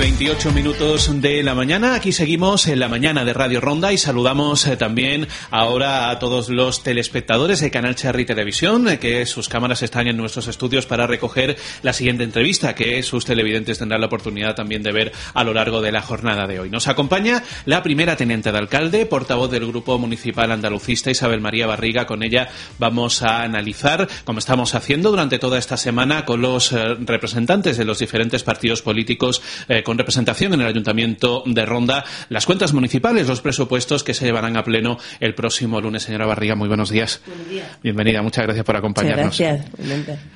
28 minutos de la mañana. Aquí seguimos en la mañana de Radio Ronda y saludamos eh, también ahora a todos los telespectadores de Canal Cherry Televisión, eh, que sus cámaras están en nuestros estudios para recoger la siguiente entrevista que sus televidentes tendrán la oportunidad también de ver a lo largo de la jornada de hoy. Nos acompaña la primera teniente de alcalde, portavoz del Grupo Municipal Andalucista, Isabel María Barriga. Con ella vamos a analizar, como estamos haciendo durante toda esta semana, con los eh, representantes de los diferentes partidos políticos eh, con representación en el Ayuntamiento de Ronda las cuentas municipales, los presupuestos que se llevarán a pleno el próximo lunes. Señora Barriga, muy buenos días. Buenos días. Bienvenida, muchas gracias por acompañarnos. gracias.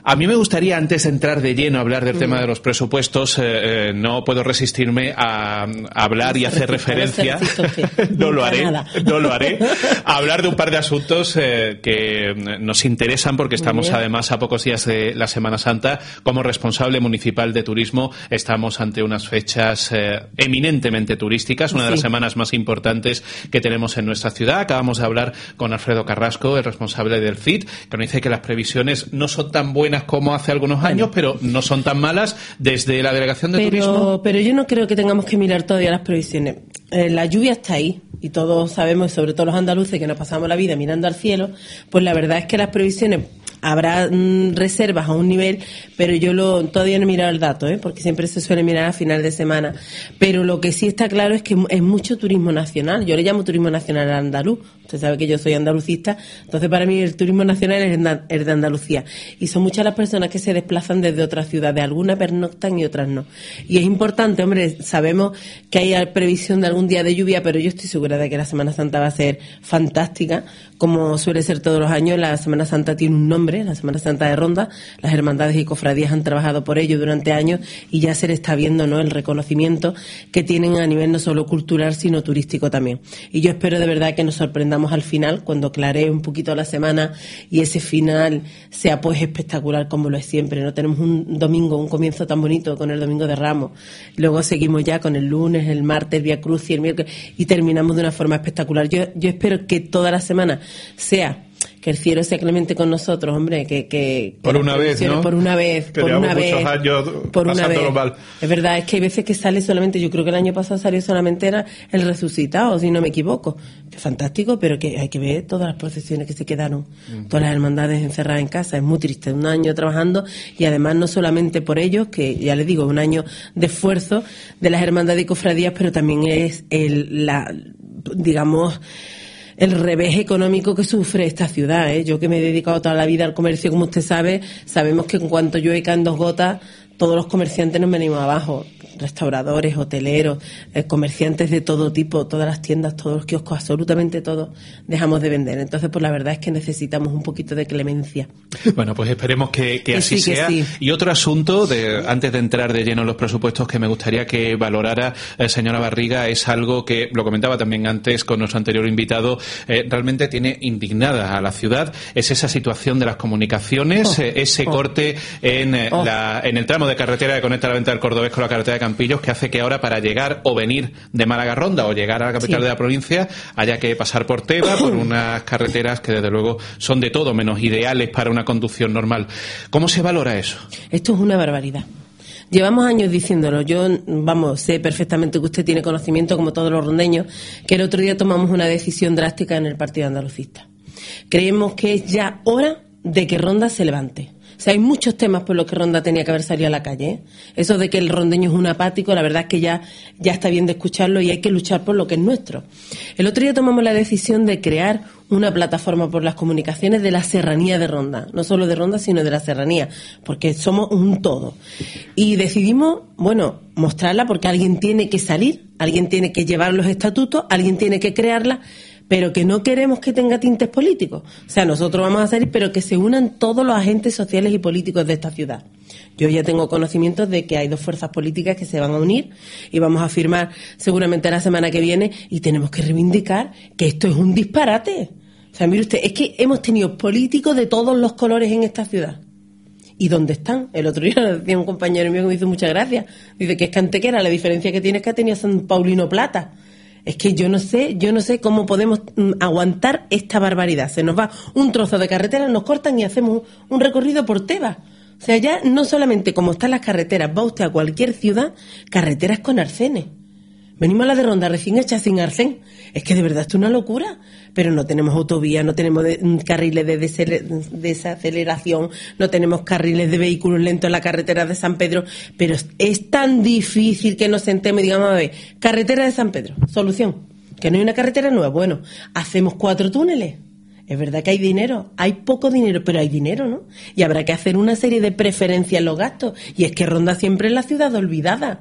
A mí me gustaría, antes de entrar de lleno a hablar del tema de los presupuestos, eh, eh, no puedo resistirme a, hablar y hacer referencia. no lo haré, no lo haré. A hablar de un par de asuntos que nos interesan porque estamos además a pocos días de la Semana Santa. Como responsable municipal de turismo, estamos ante unas fechas eh, eminentemente turísticas, una de las semanas más importantes que tenemos en nuestra ciudad. Acabamos de hablar con Alfredo Carrasco, el responsable del CIT, que nos dice que las previsiones no son tan buenas como hace algunos años, pero no son tan malas desde la Delegación de Turismo. Pero yo no creo que tengamos que mirar todavía las previsiones. Eh, la lluvia está ahí y todos sabemos, sobre todo los andaluces que nos pasamos la vida mirando al cielo, pues la verdad es que las previsiones habrá mm, reservas a un nivel, pero yo lo, todavía no he mirado el dato, ¿eh? porque siempre se suele mirar a final de semana. Pero lo que sí está claro es que es mucho turismo nacional. Yo le llamo turismo nacional andaluz. Usted sabe que yo soy andalucista, entonces para mí el turismo nacional es de Andalucía. Y son muchas las personas que se desplazan desde otras ciudades. Algunas pernoctan y otras no. Y es importante, hombre, sabemos que hay previsión de algún día de lluvia, pero yo estoy segura de que la Semana Santa va a ser fantástica, como suele ser todos los años. La Semana Santa tiene un nombre la Semana Santa de Ronda. Las hermandades y cofradías han trabajado por ello durante años y ya se le está viendo ¿no? el reconocimiento que tienen a nivel no solo cultural, sino turístico también. Y yo espero de verdad que nos al final, cuando claree un poquito la semana y ese final sea pues espectacular como lo es siempre. No tenemos un domingo, un comienzo tan bonito con el domingo de Ramos. Luego seguimos ya con el lunes, el martes, el Cruz y el miércoles y terminamos de una forma espectacular. Yo, yo espero que toda la semana sea que el cielo sea clemente con nosotros, hombre, que... que por una vez, ¿no? Por una vez, por una vez. años por una vez. Mal. Es verdad, es que hay veces que sale solamente, yo creo que el año pasado salió solamente era el resucitado, si no me equivoco. Que fantástico, pero que hay que ver todas las procesiones que se quedaron, todas las hermandades encerradas en casa. Es muy triste, un año trabajando y además no solamente por ellos, que ya les digo, un año de esfuerzo de las hermandades y cofradías, pero también es el, la, digamos, el revés económico que sufre esta ciudad. ¿eh? Yo que me he dedicado toda la vida al comercio, como usted sabe, sabemos que en cuanto llueve caen dos gotas, todos los comerciantes nos venimos abajo restauradores, hoteleros, eh, comerciantes de todo tipo, todas las tiendas, todos los kioscos, absolutamente todo, dejamos de vender. Entonces, pues la verdad es que necesitamos un poquito de clemencia. Bueno, pues esperemos que, así sea. Y otro asunto, de, antes de entrar de lleno en los presupuestos, que me gustaría que valorara, eh, señora Barriga, es algo que lo comentaba también antes con nuestro anterior invitado, eh, realmente tiene indignada a la ciudad, es esa situación de las comunicaciones, oh, ese oh. corte en, oh. la, en el tramo de carretera que conecta la venta del Cordobés con la carretera de Campillos que hace que ahora para llegar o venir de Málaga Ronda o llegar a la capital de la provincia haya que pasar por Teba, por unas carreteras que desde luego son de todo menos ideales para una conducción normal. ¿Cómo se valora eso? Esto es una barbaridad. Llevamos años diciéndolo. Yo, vamos, sé perfectamente que usted tiene conocimiento, como todos los rondeños, que el otro día tomamos una decisión drástica en el Partido Andalucista. Creemos que es ya hora de que Ronda se levante sea, hay muchos temas por los que Ronda tenía que haber salido a la calle. ¿eh? Eso de que el rondeño es un apático, la verdad es que ya, ya está bien de escucharlo y hay que luchar por lo que es nuestro. El otro día tomamos la decisión de crear una plataforma por las comunicaciones de la serranía de Ronda. No solo de Ronda, sino de la serranía, porque somos un todo. Y decidimos, bueno, mostrarla porque alguien tiene que salir, alguien tiene que llevar los estatutos, alguien tiene que crearla pero que no queremos que tenga tintes políticos. O sea, nosotros vamos a salir, pero que se unan todos los agentes sociales y políticos de esta ciudad. Yo ya tengo conocimientos de que hay dos fuerzas políticas que se van a unir y vamos a firmar seguramente la semana que viene y tenemos que reivindicar que esto es un disparate. O sea, mire usted, es que hemos tenido políticos de todos los colores en esta ciudad. ¿Y dónde están? El otro día decía un compañero mío que me hizo muchas gracias. Dice que es que Antequera la diferencia que tiene es que ha tenido San Paulino Plata. Es que yo no sé, yo no sé cómo podemos mm, aguantar esta barbaridad. Se nos va un trozo de carretera, nos cortan y hacemos un recorrido por Tebas. O sea, ya no solamente como están las carreteras, va usted a cualquier ciudad, carreteras con arcenes. Venimos a la de Ronda recién hecha sin arcén. Es que de verdad es una locura. Pero no tenemos autovía, no tenemos mm, carriles de desaceleración, no tenemos carriles de vehículos lentos en la carretera de San Pedro. Pero es tan difícil que nos sentemos y digamos, a ver, carretera de San Pedro, solución. Que no hay una carretera nueva. Bueno, hacemos cuatro túneles. Es verdad que hay dinero, hay poco dinero, pero hay dinero, ¿no? Y habrá que hacer una serie de preferencias en los gastos. Y es que Ronda siempre es la ciudad olvidada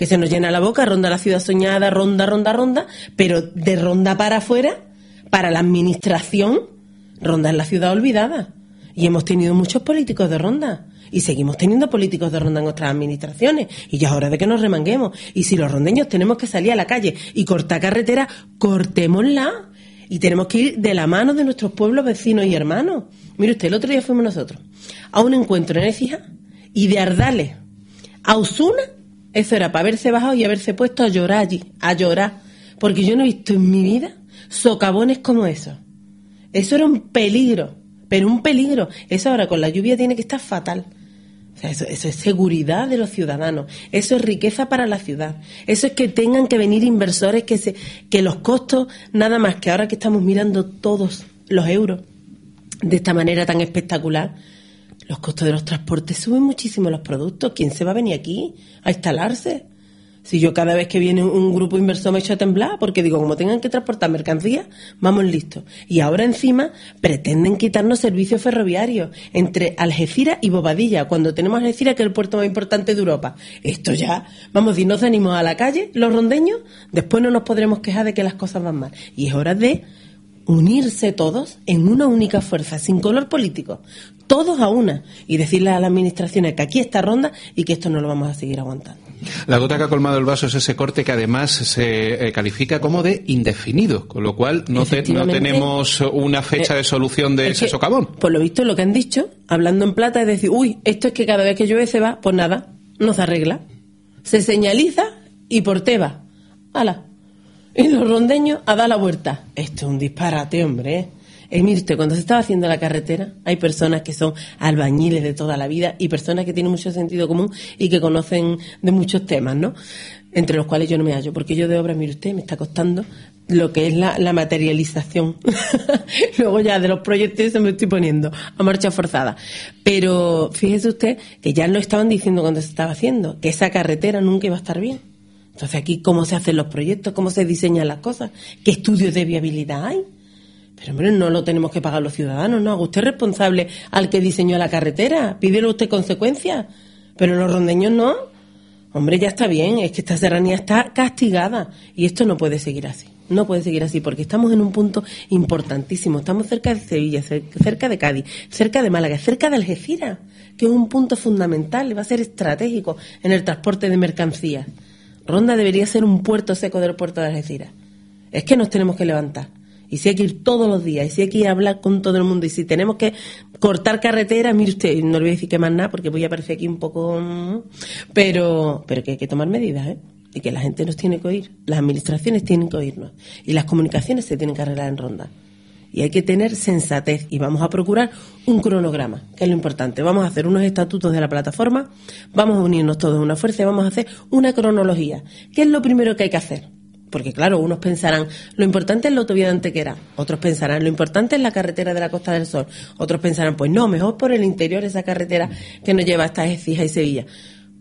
que se nos llena la boca, ronda la ciudad soñada, ronda, ronda, ronda, pero de ronda para afuera, para la administración, ronda es la ciudad olvidada. Y hemos tenido muchos políticos de ronda. Y seguimos teniendo políticos de ronda en nuestras administraciones. Y ya es hora de que nos remanguemos. Y si los rondeños tenemos que salir a la calle y cortar carretera, cortémosla. Y tenemos que ir de la mano de nuestros pueblos vecinos y hermanos. Mire usted, el otro día fuimos nosotros a un encuentro en Écija y de Ardales a Usuna eso era para haberse bajado y haberse puesto a llorar allí, a llorar. Porque yo no he visto en mi vida socavones como eso. Eso era un peligro, pero un peligro. Eso ahora con la lluvia tiene que estar fatal. O sea, eso, eso, es seguridad de los ciudadanos, eso es riqueza para la ciudad, eso es que tengan que venir inversores, que, se, que los costos, nada más que ahora que estamos mirando todos los euros de esta manera tan espectacular, los costos de los transportes suben muchísimo los productos. ¿Quién se va a venir aquí a instalarse? Si yo cada vez que viene un grupo inversor me echo a temblar, porque digo, como tengan que transportar mercancías, vamos listos. Y ahora encima pretenden quitarnos servicios ferroviarios entre Algeciras y Bobadilla, cuando tenemos Algeciras que es el puerto más importante de Europa. Esto ya, vamos, si nos animamos a la calle, los rondeños, después no nos podremos quejar de que las cosas van mal. Y es hora de unirse todos en una única fuerza, sin color político, todos a una, y decirle a las administraciones que aquí está ronda y que esto no lo vamos a seguir aguantando. La gota que ha colmado el vaso es ese corte que además se eh, califica como de indefinido, con lo cual no, tenemos una fecha de solución de ese socavón. Por lo visto, lo que han dicho, hablando en plata, es decir, uy, esto es que cada vez que llueve se va, pues nada, no se arregla. Se señaliza y por teba. ¡Hala! Y los rondeños a dar la vuelta. Esto es un disparate, hombre. ¿eh? Mire usted, cuando se estaba haciendo la carretera, hay personas que son albañiles de toda la vida y personas que tienen mucho sentido común y que conocen de muchos temas, ¿no? Entre los cuales yo no me hallo, porque yo de obra, mire usted, me está costando lo que es la, la materialización. Luego ya de los proyectos se me estoy poniendo a marcha forzada. Pero fíjese usted que ya lo estaban diciendo cuando se estaba haciendo, que esa carretera nunca iba a estar bien. Entonces aquí, ¿cómo se hacen los proyectos? ¿Cómo se diseñan las cosas? ¿Qué estudios de viabilidad hay? Pero hombre, no lo tenemos que pagar los ciudadanos, ¿no? Haga usted responsable al que diseñó la carretera, pídele usted consecuencias. Pero los rondeños no. Hombre, ya está bien, es que esta serranía está castigada y esto no puede seguir así. No puede seguir así porque estamos en un punto importantísimo. Estamos cerca de Sevilla, cerca de Cádiz, cerca de Málaga, cerca de Algeciras, que es un punto fundamental, va a ser estratégico en el transporte de mercancías. Ronda debería ser un puerto seco del puerto de Algeciras. Es que nos tenemos que levantar y si hay que ir todos los días, y si hay que ir a hablar con todo el mundo, y si tenemos que cortar carreteras, mire usted, no le voy a decir que más nada, porque voy a parecer aquí un poco... Mm, pero, pero que hay que tomar medidas, ¿eh? Y que la gente nos tiene que oír, las administraciones tienen que oírnos, y las comunicaciones se tienen que arreglar en ronda. Y hay que tener sensatez y vamos a procurar un cronograma, que es lo importante. Vamos a hacer unos estatutos de la plataforma, vamos a unirnos todos en una fuerza y vamos a hacer una cronología. ¿Qué es lo primero que hay que hacer? porque claro, unos pensarán, lo importante es la autovía de Antequera, otros pensarán, lo importante es la carretera de la Costa del Sol, otros pensarán, pues no, mejor por el interior esa carretera que nos lleva hasta Ecija y Sevilla.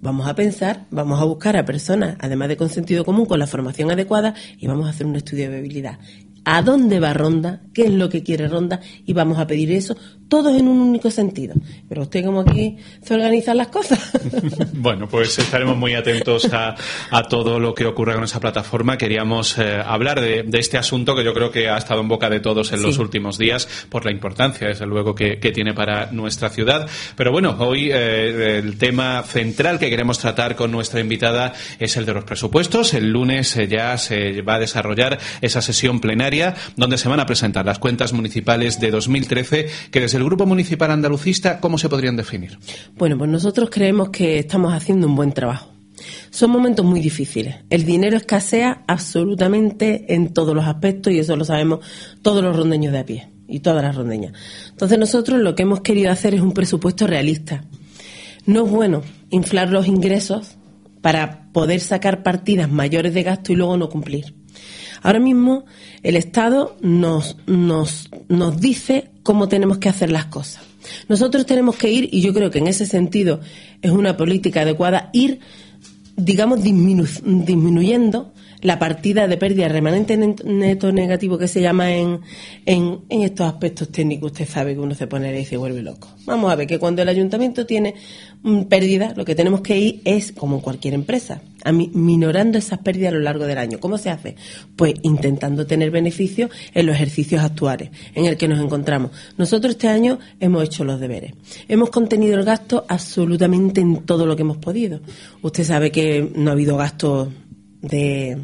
Vamos a pensar, vamos a buscar a personas, además de con sentido común, con la formación adecuada, y vamos a hacer un estudio de viabilidad a dónde va Ronda, qué es lo que quiere Ronda y vamos a pedir eso, todos en un único sentido. Pero usted como aquí se organizan las cosas. bueno, pues estaremos muy atentos a, todo lo que ocurra con esa plataforma. Queríamos eh, hablar de, este asunto que yo creo que ha estado en boca de todos en los últimos días por la importancia, desde luego, que, tiene para nuestra ciudad. Pero bueno, hoy eh, el tema central que queremos tratar con nuestra invitada es el de los presupuestos. El lunes eh, ya se va a desarrollar esa sesión plenaria donde se van a presentar las cuentas municipales de 2013 que desde el Grupo Municipal Andalucista, ¿cómo se podrían definir? Bueno, pues nosotros creemos que estamos haciendo un buen trabajo. Son momentos muy difíciles. El dinero escasea absolutamente en todos los aspectos y eso lo sabemos todos los rondeños de a pie y todas las rondeñas. Entonces nosotros lo que hemos querido hacer es un presupuesto realista. No es bueno inflar los ingresos para poder sacar partidas mayores de gasto y luego no cumplir. Ahora mismo el Estado nos, nos, nos dice cómo tenemos que hacer las cosas. Nosotros tenemos que ir, y yo creo que en ese sentido es una política adecuada, ir, digamos, disminuyendo la partida de pérdida remanente neto negativo que se llama en, en, estos aspectos técnicos, usted sabe que uno se pone y se vuelve loco. Vamos a ver que cuando el ayuntamiento tiene mm, pérdida, lo que tenemos que ir es, como en cualquier empresa, a minorando esas pérdidas a lo largo del año. ¿Cómo se hace? Pues intentando tener beneficios en los ejercicios actuales en el que nos encontramos. Nosotros este año hemos hecho los deberes. Hemos contenido el gasto absolutamente en todo lo que hemos podido. Usted sabe que no ha habido gastos de,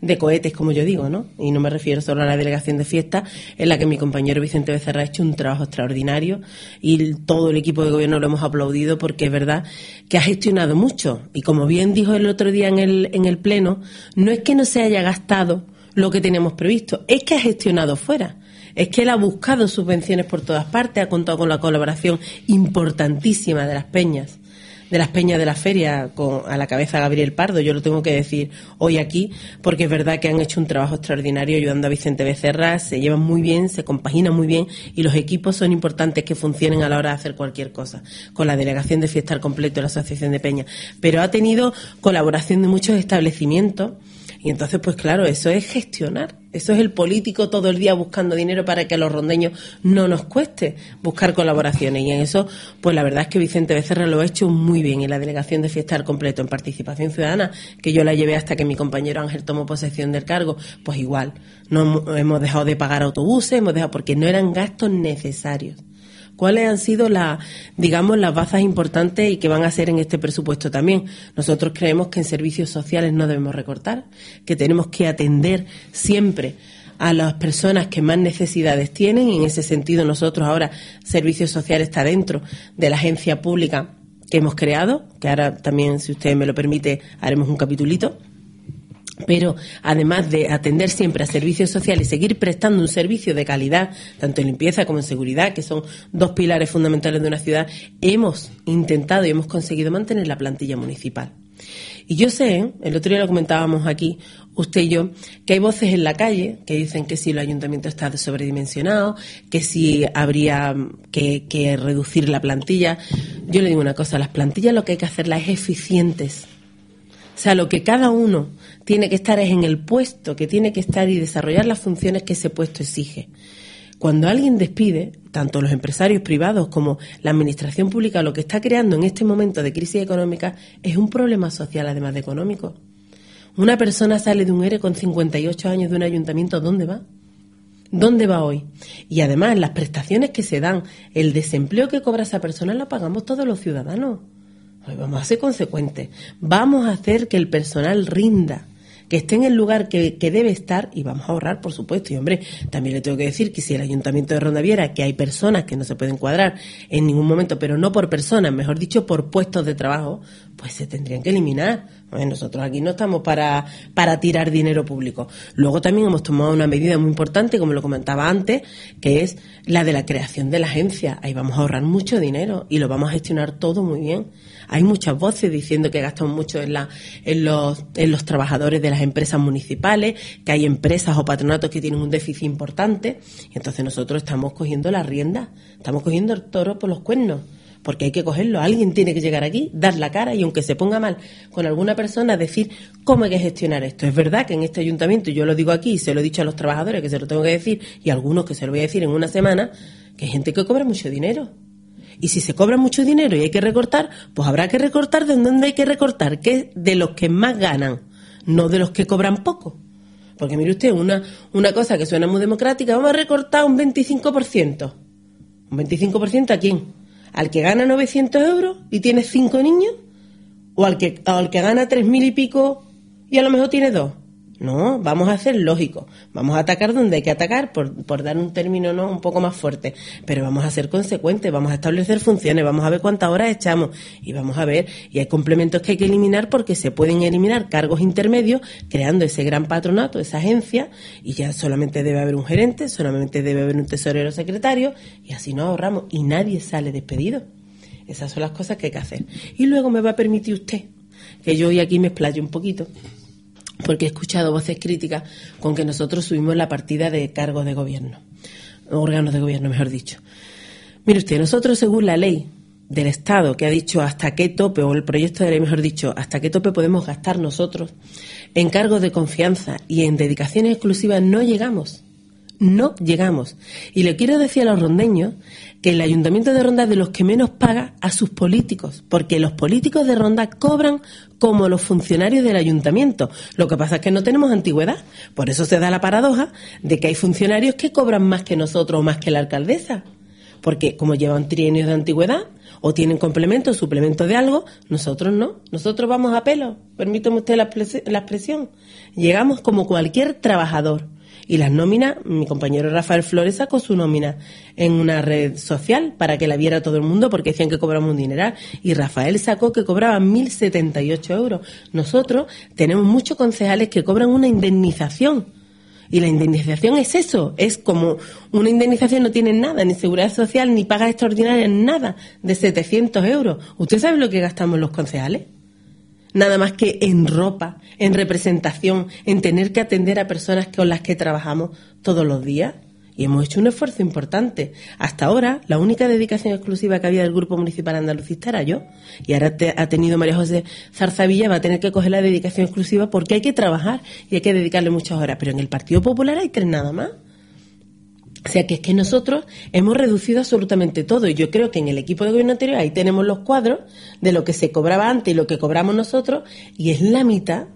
de cohetes, como yo digo, ¿no? Y no me refiero solo a la delegación de fiesta, en la que mi compañero Vicente Becerra ha hecho un trabajo extraordinario y todo el equipo de gobierno lo hemos aplaudido porque es verdad que ha gestionado mucho. Y como bien dijo el otro día en el, en el Pleno, no es que no se haya gastado lo que teníamos previsto, es que ha gestionado fuera. Es que él ha buscado subvenciones por todas partes, ha contado con la colaboración importantísima de las peñas de las peñas de la feria con, a la cabeza Gabriel Pardo, yo lo tengo que decir hoy aquí, porque es verdad que han hecho un trabajo extraordinario ayudando a Vicente Becerra, se llevan muy bien, se compaginan muy bien y los equipos son importantes que funcionen a la hora de hacer cualquier cosa, con la delegación de fiesta al completo, la asociación de peñas, pero ha tenido colaboración de muchos establecimientos y entonces, pues claro, eso es gestionar. Eso es el político todo el día buscando dinero para que a los rondeños no nos cueste buscar colaboraciones. Y en eso, pues la verdad es que Vicente Becerra lo ha hecho muy bien. En la delegación de fiesta al completo, en participación ciudadana, que yo la llevé hasta que mi compañero Ángel tomó posesión del cargo, pues igual. No hemos dejado de pagar autobuses, hemos dejado, porque no eran gastos necesarios cuáles han sido las, digamos, las bazas importantes y que van a ser en este presupuesto también. Nosotros creemos que en servicios sociales no debemos recortar, que tenemos que atender siempre a las personas que más necesidades tienen y en ese sentido nosotros ahora Servicios Sociales está dentro de la agencia pública que hemos creado, que ahora también, si usted me lo permite, haremos un capitulito pero además de atender siempre a servicios sociales y seguir prestando un servicio de calidad, tanto en limpieza como en seguridad, que son dos pilares fundamentales de una ciudad, hemos intentado y hemos conseguido mantener la plantilla municipal. Y yo sé, el otro día lo comentábamos aquí, usted y yo, que hay voces en la calle que dicen que si el ayuntamiento está sobredimensionado, que si habría que, que reducir la plantilla. Yo le digo una cosa, las plantillas lo que hay que hacerlas es eficientes o sea, lo que cada uno tiene que estar es en el puesto que tiene que estar y desarrollar las funciones que ese puesto exige. Cuando alguien despide, tanto los empresarios privados como la administración pública, lo que está creando en este momento de crisis económica es un problema social además de económico. Una persona sale de un ERE con 58 años de un ayuntamiento, ¿dónde va? ¿Dónde va hoy? Y además, las prestaciones que se dan, el desempleo que cobra esa persona, lo pagamos todos los ciudadanos. Vamos a ser consecuentes. Vamos a hacer que el personal rinda, que esté en el lugar que, debe estar y vamos a ahorrar, por supuesto. Y hombre, también le tengo que decir que si el Ayuntamiento de Ronda viera que hay personas que no se pueden cuadrar en ningún momento, pero no por personas, mejor dicho, por puestos de trabajo, pues se tendrían que eliminar Nosotros aquí no estamos para, para tirar dinero público. Luego también hemos tomado una medida muy importante, como lo comentaba antes, que es la de la creación de la agencia. Ahí vamos a ahorrar mucho dinero y lo vamos a gestionar todo muy bien. Hay muchas voces diciendo que gastamos mucho en, en, los, en los trabajadores de las empresas municipales, que hay empresas o patronatos que tienen un déficit importante. Entonces nosotros estamos cogiendo la rienda, estamos cogiendo el toro por los cuernos porque hay que cogerlo. Alguien tiene que llegar aquí, dar la cara y aunque se ponga mal con alguna persona, decir cómo hay que gestionar esto. Es verdad que en este ayuntamiento, yo lo digo aquí, y se lo he dicho a los trabajadores que se lo tengo que decir y a algunos que se lo voy a decir en una semana, que hay gente que cobra mucho dinero. Y si se cobra mucho dinero y hay que recortar, pues habrá que recortar de dónde hay que recortar, que es de los que más ganan, no de los que cobran poco. Porque mire usted, una, una cosa que suena muy democrática, vamos a recortar un 25%. ¿Un 25% a quién? al que gana 900 euros y tiene cinco niños, o al que, al que gana tres mil y pico y a lo mejor tiene dos. No, vamos a ser lógicos. Vamos a atacar donde hay que atacar, por, por, dar un término no un poco más fuerte. Pero vamos a ser consecuentes, vamos a establecer funciones, vamos a ver cuántas horas echamos y vamos a ver. Y hay complementos que hay que eliminar porque se pueden eliminar cargos intermedios, creando ese gran patronato, esa agencia, y ya solamente debe haber un gerente, solamente debe haber un tesorero secretario, y así nos ahorramos. Y nadie sale despedido. Esas son las cosas que hay que hacer. Y luego me va a permitir usted que yo hoy aquí me explaye un poquito porque he escuchado voces críticas con que nosotros subimos la partida de cargos de gobierno, órganos de gobierno, mejor dicho. Mire usted, nosotros según la ley del Estado que ha dicho hasta qué tope, o el proyecto de ley, mejor dicho, hasta qué tope podemos gastar nosotros en cargos de confianza y en dedicaciones exclusivas, no llegamos no llegamos. Y le quiero decir a los rondeños que el Ayuntamiento de Ronda es de los que menos paga a sus políticos, porque los políticos de Ronda cobran como los funcionarios del Ayuntamiento. Lo que pasa es que no tenemos antigüedad. Por eso se da la paradoja de que hay funcionarios que cobran más que nosotros o más que la alcaldesa. Porque como llevan trienios de antigüedad, o tienen complemento o suplemento de algo, nosotros no. Nosotros vamos a pelo. Permítame usted la expresión. Llegamos como cualquier trabajador y las nóminas, mi compañero Rafael Flores sacó su nómina en una red social para que la viera todo el mundo porque decían que cobramos un dineral. Y Rafael sacó que cobraba 1.078 euros. Nosotros tenemos muchos concejales que cobran una indemnización. Y la indemnización es eso, es como una indemnización no tiene nada, ni seguridad social, ni paga extraordinaria, nada, de 700 euros. ¿Usted sabe lo que gastamos los concejales? Nada más que en ropa, en representación, en tener que atender a personas con las que trabajamos todos los días. Y hemos hecho un esfuerzo importante. Hasta ahora, la única dedicación exclusiva que había del Grupo Municipal Andalucista era yo. Y ahora ha tenido María José Zarzavilla, va a tener que coger la dedicación exclusiva porque hay que trabajar y hay que dedicarle muchas horas. Pero en el Partido Popular hay tres nada más. O sea que es que nosotros hemos reducido absolutamente todo. Y yo creo que en el equipo de gobierno anterior ahí tenemos los cuadros de lo que se cobraba antes y lo que cobramos nosotros y es la mitad,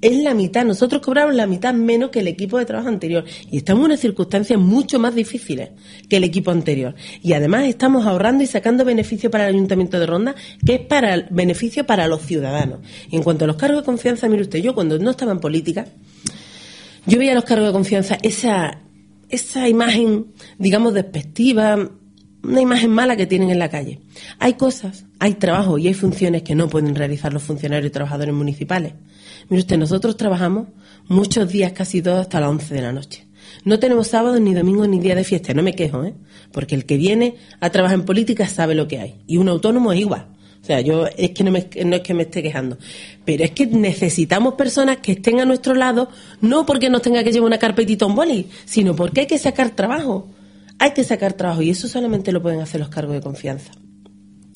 es la mitad, nosotros cobramos la mitad menos que el equipo de trabajo anterior. Y estamos en unas circunstancias mucho más difíciles que el equipo anterior. Y además estamos ahorrando y sacando beneficio para el Ayuntamiento de Ronda que es para el beneficio para los ciudadanos. Y en cuanto a los cargos de confianza, mire usted, yo cuando no estaba en política, yo veía los cargos de confianza, esa esa imagen, digamos, despectiva, una imagen mala que tienen en la calle. Hay cosas, hay trabajo y hay funciones que no pueden realizar los funcionarios y trabajadores municipales. Mire usted, nosotros trabajamos muchos días, casi todos, hasta las 11 de la noche. No tenemos sábado, ni domingo, ni día de fiesta. No me quejo, ¿eh? Porque el que viene a trabajar en política sabe lo que hay. Y un autónomo es igual. O sea, yo es que no, me, es que me esté quejando, pero es que necesitamos personas que estén a nuestro lado, no porque nos tenga que llevar una carpetita un boli, sino porque hay que sacar trabajo. Hay que sacar trabajo y eso solamente lo pueden hacer los cargos de confianza.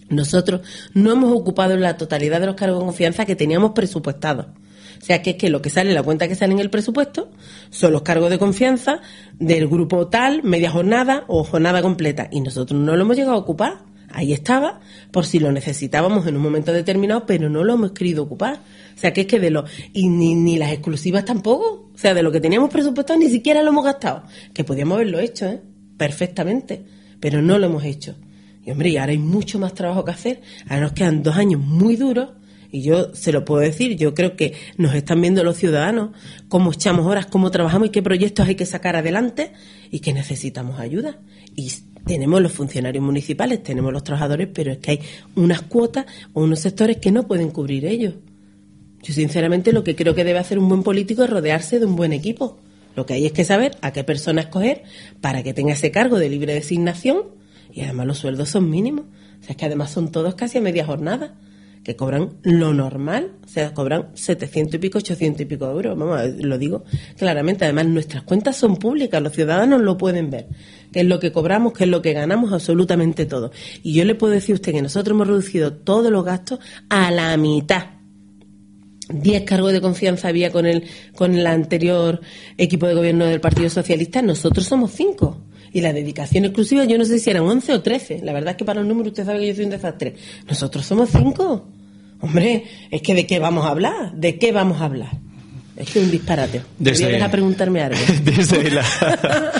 Nosotros no hemos ocupado la totalidad de los cargos de confianza que teníamos presupuestados. O sea, que es que lo que sale, la cuenta que sale en el presupuesto, son los cargos de confianza del grupo tal, media jornada o jornada completa. Y nosotros no lo hemos llegado a ocupar ahí estaba, por si lo necesitábamos en un momento determinado, pero no lo hemos querido ocupar. O sea, que es que de lo. Y ni, ni las exclusivas tampoco. O sea, de lo que teníamos presupuestado ni siquiera lo hemos gastado. Que podíamos haberlo hecho, ¿eh? Perfectamente. Pero no lo hemos hecho. Y hombre, y ahora hay mucho más trabajo que hacer. Ahora nos quedan dos años muy duros. Y yo se lo puedo decir, yo creo que nos están viendo los ciudadanos cómo echamos horas, cómo trabajamos y qué proyectos hay que sacar adelante y que necesitamos ayuda. Y tenemos los funcionarios municipales, tenemos los trabajadores, pero es que hay unas cuotas o unos sectores que no pueden cubrir ellos. Yo sinceramente lo que creo que debe hacer un buen político es rodearse de un buen equipo. Lo que hay es que saber a qué persona escoger para que tenga ese cargo de libre designación y además los sueldos son mínimos. O sea, es que además son todos casi a media jornada que cobran lo normal, o sea, cobran 700 y pico, 800 y pico euros, vamos, lo digo claramente, además nuestras cuentas son públicas, los ciudadanos lo pueden ver, qué es lo que cobramos, qué es lo que ganamos, absolutamente todo. Y yo le puedo decir a usted que nosotros hemos reducido todos los gastos a la mitad. Diez cargos de confianza había con el, con el anterior equipo de gobierno del Partido Socialista, nosotros somos cinco. Y la dedicación exclusiva, yo no sé si eran 11 o 13. La verdad es que para los números usted sabe que yo soy un desastre. Nosotros somos cinco. Hombre, es que ¿de qué vamos a hablar? ¿De qué vamos a hablar? Es que un disparate. Desde, a preguntarme algo. Desde la,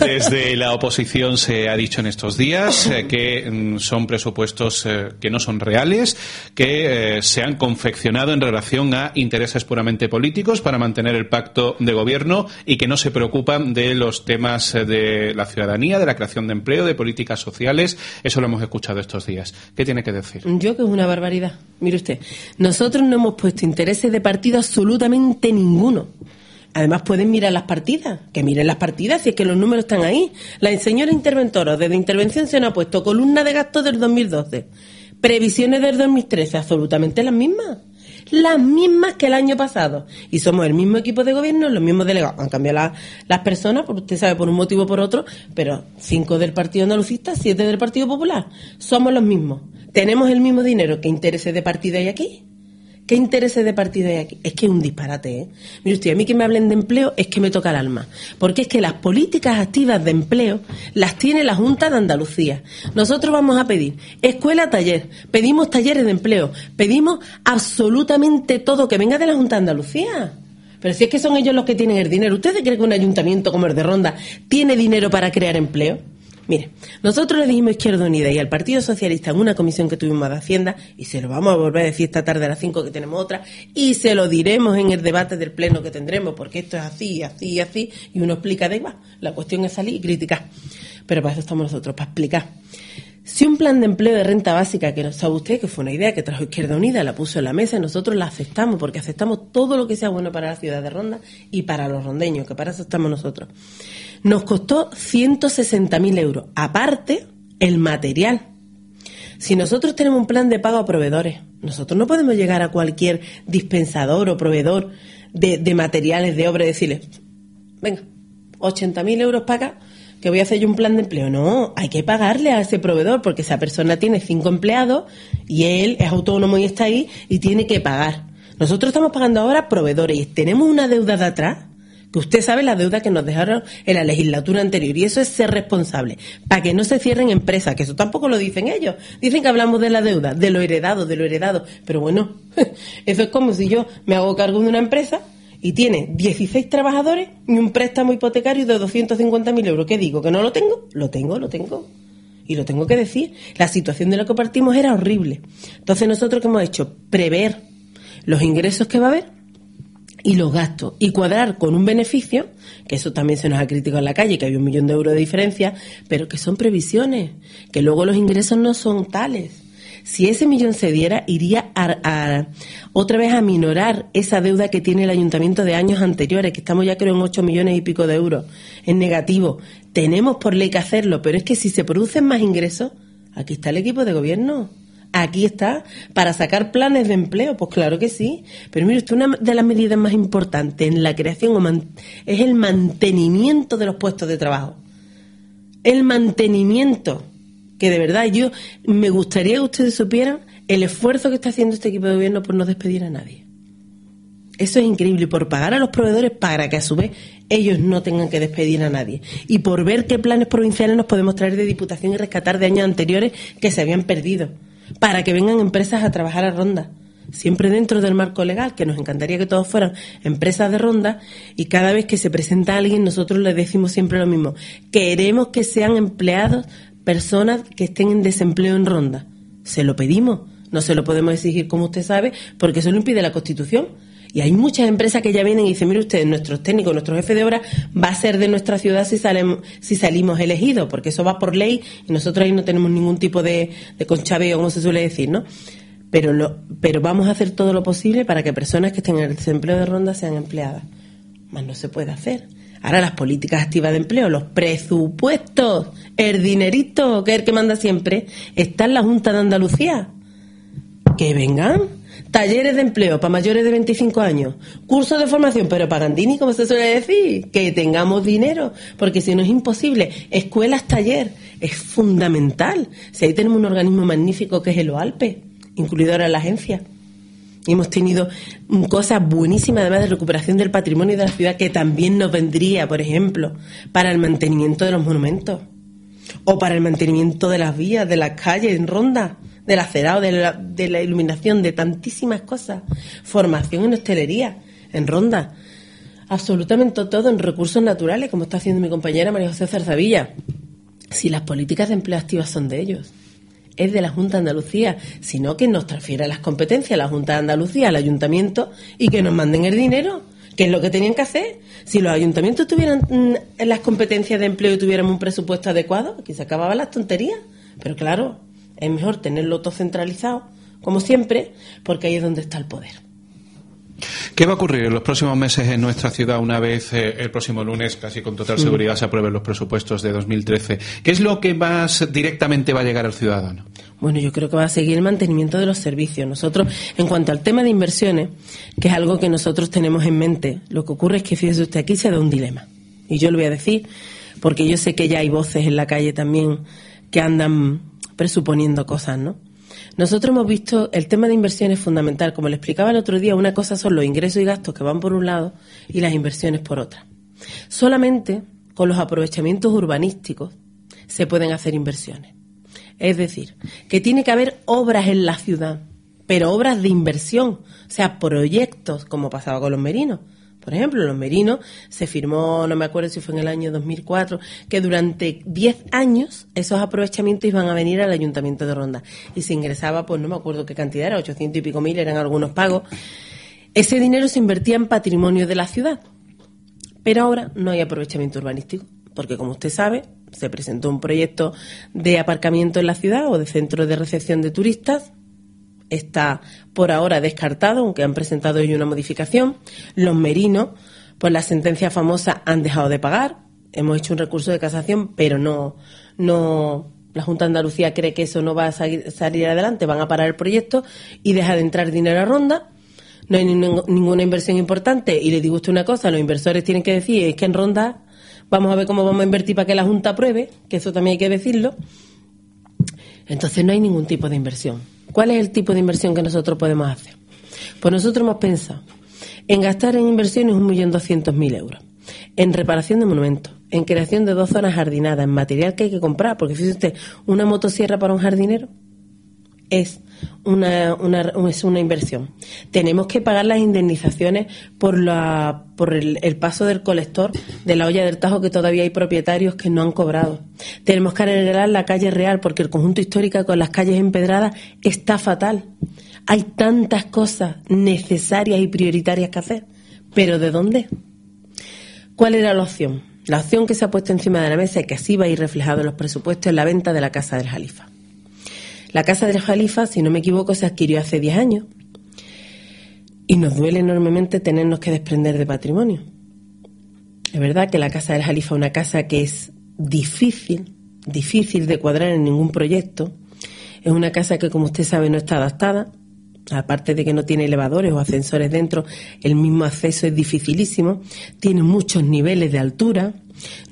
desde la oposición se ha dicho en estos días eh, que mm, son presupuestos eh, que no son reales, que eh, se han confeccionado en relación a intereses puramente políticos para mantener el pacto de gobierno y que no se preocupan de los temas de la ciudadanía, de la creación de empleo, de políticas sociales. Eso lo hemos escuchado estos días. ¿Qué tiene que decir? Yo que es una barbaridad. Mire usted, nosotros no hemos puesto intereses de partido absolutamente ninguno. Además pueden mirar las partidas, que miren las partidas si es que los números están ahí. La señora interventora desde intervención se nos ha puesto columna de gastos del 2012, previsiones del 2013, absolutamente las mismas. Las mismas que el año pasado. Y somos el mismo equipo de gobierno, los mismos delegados. Han cambiado las personas, usted sabe, por un motivo o por otro, pero cinco del Partido Andalucista, siete del Partido Popular. Somos los mismos. Tenemos el mismo dinero. ¿Qué intereses de partida hay aquí? ¿Qué intereses de partido hay aquí? Es que es un disparate, ¿eh? Mire usted, a mí que me hablen de empleo es que me toca el alma. Porque es que las políticas activas de empleo las tiene la Junta de Andalucía. Nosotros vamos a pedir escuela-taller, pedimos talleres de empleo, pedimos absolutamente todo que venga de la Junta de Andalucía. Pero si es que son ellos los que tienen el dinero, ¿ustedes creen que un ayuntamiento como el de Ronda tiene dinero para crear empleo? Mire, nosotros le dijimos Izquierda Unida y al Partido Socialista en una comisión que tuvimos de Hacienda, y se lo vamos a volver a decir esta tarde a las 5 que tenemos otra, y se lo diremos en el debate del Pleno que tendremos, porque esto es así, así, así, y uno explica de igual. La cuestión es salir y criticar. Pero para eso estamos nosotros, para explicar. Si un plan de empleo de renta básica que nos sabe usted, que fue una idea que trajo Izquierda Unida, la puso en la mesa, nosotros la aceptamos, porque aceptamos todo lo que sea bueno para la ciudad de Ronda y para los rondeños, que para eso estamos nosotros. Nos costó 160.000 euros, aparte el material. Si nosotros tenemos un plan de pago a proveedores, nosotros no podemos llegar a cualquier dispensador o proveedor de, materiales de obra y decirle, venga, 80.000 euros paga que voy a hacer yo un plan de empleo. No, hay que pagarle a ese proveedor porque esa persona tiene cinco empleados y él es autónomo y está ahí y tiene que pagar. Nosotros estamos pagando ahora proveedores y tenemos una deuda de atrás que usted sabe la deuda que nos dejaron en la legislatura anterior y eso es ser responsable, para que no se cierren empresas, que eso tampoco lo dicen ellos. Dicen que hablamos de la deuda, de lo heredado, de lo heredado, pero bueno, eso es como si yo me hago cargo de una empresa y tiene 16 trabajadores y un préstamo hipotecario de 250.000 euros. ¿Qué digo? ¿Que no lo tengo? Lo tengo, lo tengo. Y lo tengo que decir. La situación de la que partimos era horrible. Entonces nosotros ¿qué hemos hecho? Prever los ingresos que va a haber y los gastos y cuadrar con un beneficio, que eso también se nos ha criticado en la calle, que hay un millón de euros de diferencia, pero que son previsiones, que luego los ingresos no son tales. Si ese millón se diera, iría a, otra vez a minorar esa deuda que tiene el ayuntamiento de años anteriores, que estamos ya creo en 8 millones y pico de euros, en negativo. Tenemos por ley que hacerlo, pero es que si se producen más ingresos, aquí está el equipo de gobierno aquí está, para sacar planes de empleo, pues claro que sí. Pero mire usted, una de las medidas más importantes en la creación es el mantenimiento de los puestos de trabajo. El mantenimiento, que de verdad yo me gustaría que ustedes supieran el esfuerzo que está haciendo este equipo de gobierno por no despedir a nadie. Eso es increíble, por pagar a los proveedores para que a su vez ellos no tengan que despedir a nadie. Y por ver qué planes provinciales nos podemos traer de Diputación y rescatar de años anteriores que se habían perdido para que vengan empresas a trabajar a ronda. Siempre dentro del marco legal, que nos encantaría que todos fueran empresas de ronda, y cada vez que se presenta alguien, nosotros le decimos siempre lo mismo. Queremos que sean empleados personas que estén en desempleo en ronda. Se lo pedimos. No se lo podemos exigir, como usted sabe, porque eso lo impide la Constitución. Y hay muchas empresas que ya vienen y dicen, mire usted, nuestros técnicos, nuestro jefe de obra va a ser de nuestra ciudad si, si salimos elegidos, porque eso va por ley y nosotros ahí no tenemos ningún tipo de, de como se suele decir, ¿no? pero, lo, pero vamos a hacer todo lo posible para que personas que estén en el desempleo de ronda sean empleadas. Más no se puede hacer. Ahora las políticas activas de empleo, los presupuestos, el dinerito, que es el que manda siempre, está en la Junta de Andalucía. Que vengan talleres de empleo para mayores de 25 años, cursos de formación, pero para Gandini, como se suele decir, que tengamos dinero, porque si no es imposible. Escuelas, taller, es fundamental. Si ahí tenemos un organismo magnífico que es el OALPE, incluido ahora la agencia. Y hemos tenido cosas buenísimas, además de recuperación del patrimonio de la ciudad, que también nos vendría, por ejemplo, para el mantenimiento de los monumentos o para el mantenimiento de las vías, de las calles en ronda del acerado, de la, de la iluminación, de tantísimas cosas. Formación en hostelería, en ronda. Absolutamente todo en recursos naturales, como está haciendo mi compañera María José Zarzavilla. Si las políticas de empleo activas son de ellos, es de la Junta de Andalucía, sino que nos transfiera las competencias a la Junta de Andalucía, al ayuntamiento, y que nos manden el dinero, que es lo que tenían que hacer. Si los ayuntamientos tuvieran mm, las competencias de empleo y tuviéramos un presupuesto adecuado, aquí se acababan las tonterías. Pero claro, es mejor tenerlo todo centralizado, como siempre, porque ahí es donde está el poder. ¿Qué va a ocurrir en los próximos meses en nuestra ciudad una vez eh, el próximo lunes, casi con total seguridad, se aprueben los presupuestos de 2013? ¿Qué es lo que más directamente va a llegar al ciudadano? Bueno, yo creo que va a seguir el mantenimiento de los servicios. Nosotros, en cuanto al tema de inversiones, que es algo que nosotros tenemos en mente, lo que ocurre es que, fíjese usted, aquí se da un dilema. Y yo lo voy a decir, porque yo sé que ya hay voces en la calle también que andan presuponiendo cosas, ¿no? Nosotros hemos visto el tema de inversiones fundamental. Como le explicaba el otro día, una cosa son los ingresos y gastos que van por un lado y las inversiones por otra. Solamente con los aprovechamientos urbanísticos se pueden hacer inversiones. Es decir, que tiene que haber obras en la ciudad, pero obras de inversión, o sea, proyectos, como pasaba con los merinos. Por ejemplo, Los Merinos se firmó, no me acuerdo si fue en el año 2004, que durante 10 años esos aprovechamientos iban a venir al Ayuntamiento de Ronda. Y se ingresaba, pues no me acuerdo qué cantidad era, 800 y pico mil, eran algunos pagos. Ese dinero se invertía en patrimonio de la ciudad. Pero ahora no hay aprovechamiento urbanístico, porque como usted sabe, se presentó un proyecto de aparcamiento en la ciudad o de centro de recepción de turistas está por ahora descartado, aunque han presentado hoy una modificación. Los merinos, pues la sentencia famosa han dejado de pagar. Hemos hecho un recurso de casación, pero no, no, la Junta de Andalucía cree que eso no va a salir, adelante, van a parar el proyecto y deja de entrar dinero a ronda. No hay ninguna inversión importante. Y le digo usted una cosa, los inversores tienen que decir, es que en ronda vamos a ver cómo vamos a invertir para que la Junta apruebe, que eso también hay que decirlo. Entonces no hay ningún tipo de inversión. ¿Cuál es el tipo de inversión que nosotros podemos hacer? Pues nosotros hemos pensado en gastar en inversiones 1.200.000 euros, en reparación de monumentos, en creación de dos zonas jardinadas, en material que hay que comprar, porque fíjese usted, una motosierra para un jardinero es una, es una inversión. Tenemos que pagar las indemnizaciones por, la, por el, paso del colector de la olla del Tajo, que todavía hay propietarios que no han cobrado. Tenemos que arreglar la calle real, porque el conjunto histórico con las calles empedradas está fatal. Hay tantas cosas necesarias y prioritarias que hacer. ¿Pero de dónde? ¿Cuál era la opción? La opción que se ha puesto encima de la mesa y que así va a ir reflejado en los presupuestos es la venta de la Casa del Jalifa. La casa del Jalifa, si no me equivoco, se adquirió hace 10 años y nos duele enormemente tenernos que desprender de patrimonio. Es verdad que la casa del Jalifa es una casa que es difícil, difícil de cuadrar en ningún proyecto. Es una casa que, como usted sabe, no está adaptada. Aparte de que no tiene elevadores o ascensores dentro, el mismo acceso es dificilísimo. Tiene muchos niveles de altura.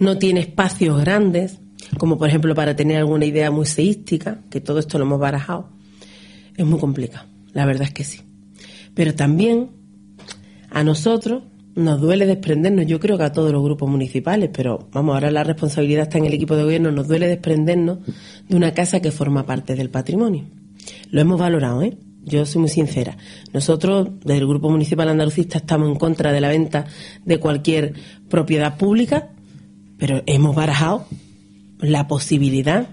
No tiene espacios grandes como por ejemplo para tener alguna idea museística, que todo esto lo hemos barajado, es muy complicado, la verdad es que sí. Pero también a nosotros nos duele desprendernos, yo creo que a todos los grupos municipales, pero vamos, ahora la responsabilidad está en el equipo de gobierno, nos duele desprendernos de una casa que forma parte del patrimonio. Lo hemos valorado, ¿eh? Yo soy muy sincera. Nosotros, desde el Grupo Municipal Andalucista, estamos en contra de la venta de cualquier propiedad pública, pero hemos barajado la posibilidad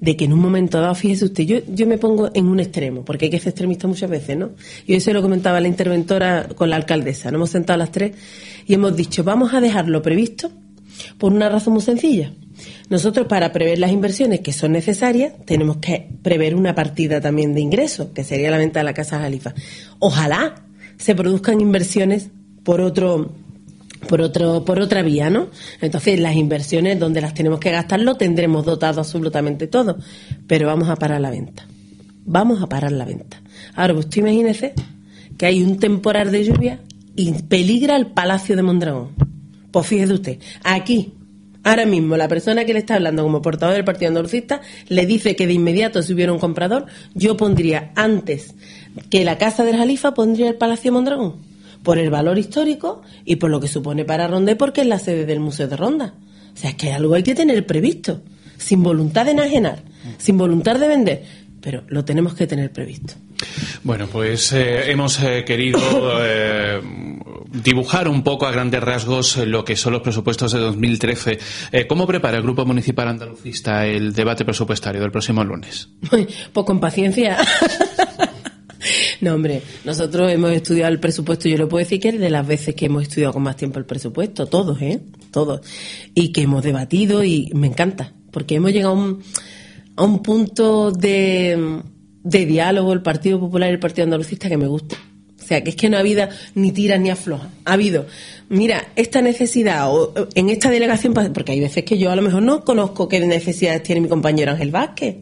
de que en un momento dado, fíjese usted, yo, yo me pongo en un extremo, porque hay que ser extremista muchas veces, ¿no? Y eso lo comentaba la interventora con la alcaldesa. Nos hemos sentado las tres y hemos dicho, vamos a dejarlo previsto por una razón muy sencilla. Nosotros para prever las inversiones que son necesarias tenemos que prever una partida también de ingresos, que sería la venta de la Casa Jalifa. Ojalá se produzcan inversiones por otro por otro por otra vía, ¿no? Entonces, las inversiones donde las tenemos que gastar lo tendremos dotado absolutamente todo, pero vamos a parar la venta. Vamos a parar la venta. Ahora, pues tú imagínese que hay un temporal de lluvia y peligra el Palacio de Mondragón. Pues fíjese usted, aquí Ahora mismo, la persona que le está hablando como portador del Partido Andalucista le dice que de inmediato, si hubiera un comprador, yo pondría antes que la Casa del Jalifa, pondría el Palacio Mondragón. Por el valor histórico y por lo que supone para Ronda y porque es la sede del Museo de Ronda. O sea, es que algo hay que tener previsto. Sin voluntad de enajenar, sin voluntad de vender, pero lo tenemos que tener previsto. Bueno, pues eh, hemos eh, querido eh, dibujar un poco a grandes rasgos lo que son los presupuestos de 2013. ¿Cómo prepara el Grupo Municipal Andalucista el debate presupuestario del próximo lunes? Pues con paciencia. No, hombre, nosotros hemos estudiado el presupuesto, yo le puedo decir que es de las veces que hemos estudiado con más tiempo el presupuesto, todos, ¿eh? Todos. Y que hemos debatido y me encanta, porque hemos llegado a un, a un punto de, de diálogo el Partido Popular y el Partido Andalucista que me gusta. O sea, que es que no ha habido ni tiras ni afloja. Ha habido, mira, esta necesidad, o en esta delegación, porque hay veces que yo a lo mejor no conozco qué necesidades tiene mi compañero Ángel Vázquez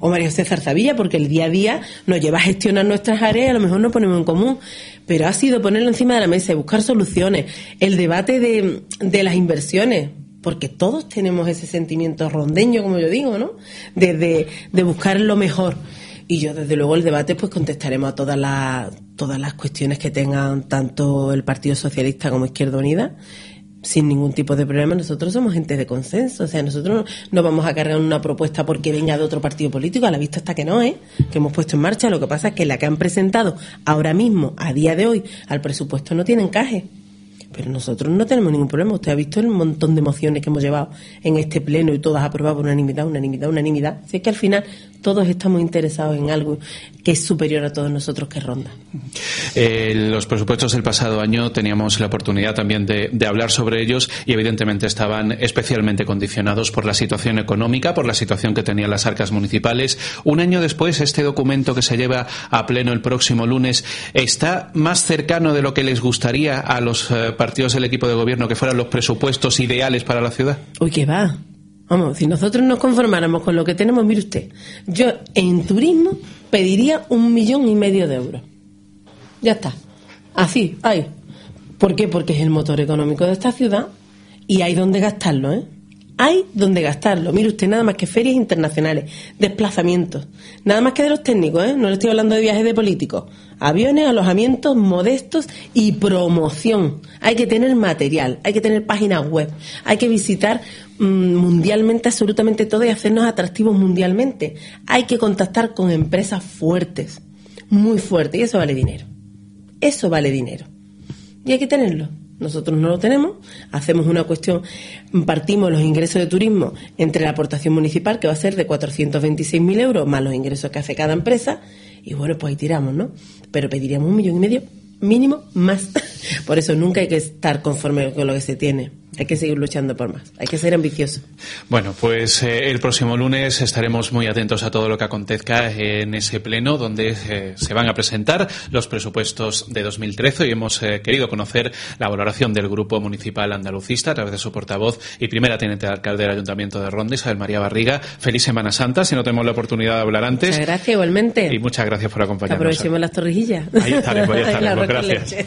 o María José Zarzavilla, porque el día a día nos lleva a gestionar nuestras áreas y a lo mejor no ponemos en común. Pero ha sido ponerlo encima de la mesa y buscar soluciones. El debate de, de las inversiones porque todos tenemos ese sentimiento rondeño, como yo digo, ¿no? De, de, buscar lo mejor. Y yo, desde luego, el debate, pues contestaremos a todas las, todas las cuestiones que tengan tanto el Partido Socialista como Izquierda Unida sin ningún tipo de problema. Nosotros somos gente de consenso. O sea, nosotros no vamos a cargar una propuesta porque venga de otro partido político. A la vista está que no, ¿eh? Que hemos puesto en marcha. Lo que pasa es que la que han presentado ahora mismo, a día de hoy, al presupuesto no tiene encaje. Pero nosotros no tenemos ningún problema. Usted ha visto el montón de mociones que hemos llevado en este pleno y todas aprobadas por unanimidad, unanimidad, unanimidad. Así que al final todos estamos interesados en algo que es superior a todos nosotros que ronda. Eh, los presupuestos del pasado año teníamos la oportunidad también de, hablar sobre ellos y evidentemente estaban especialmente condicionados por la situación económica, por la situación que tenían las arcas municipales. Un año después, este documento que se lleva a pleno el próximo lunes está más cercano de lo que les gustaría a los eh, partidos del equipo de gobierno que fueran los presupuestos ideales para la ciudad. Uy, qué va. Vamos, si nosotros nos conformáramos con lo que tenemos, mire usted, yo en turismo pediría un millón y medio de euros. Ya está. Así, ahí. ¿Por qué? Porque es el motor económico de esta ciudad y hay donde gastarlo, ¿eh? Hay donde gastarlo. Mire usted, nada más que ferias internacionales, desplazamientos, nada más que de los técnicos, ¿eh? No le estoy hablando de viajes de políticos. Aviones, alojamientos modestos y promoción. Hay que tener material, hay que tener páginas web, hay que visitar mm, mundialmente absolutamente todo y hacernos atractivos mundialmente. Hay que contactar con empresas fuertes, muy fuertes, y eso vale dinero. Eso vale dinero. Y hay que tenerlo. Nosotros no lo tenemos, hacemos una cuestión, partimos los ingresos de turismo entre la aportación municipal, que va a ser de 426.000 euros, más los ingresos que hace cada empresa, y bueno, pues ahí tiramos, ¿no? Pero pediríamos un millón y medio mínimo más. Por eso nunca hay que estar conforme con lo que se tiene. Hay que seguir luchando por más. Hay que ser ambicioso. Bueno, pues eh, el próximo lunes estaremos muy atentos a todo lo que acontezca en ese pleno donde eh, se van a presentar los presupuestos de 2013 y hemos eh, querido conocer la valoración del Grupo Municipal Andalucista a través de su portavoz y primera teniente de alcalde del Ayuntamiento de Ronda, Isabel María Barriga. Feliz Semana Santa, si no tenemos la oportunidad de hablar antes. Muchas gracias, igualmente. Y muchas gracias por acompañarnos. Aprovechemos las torrijillas. Ahí estaremos, ahí estaremos. gracias.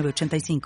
85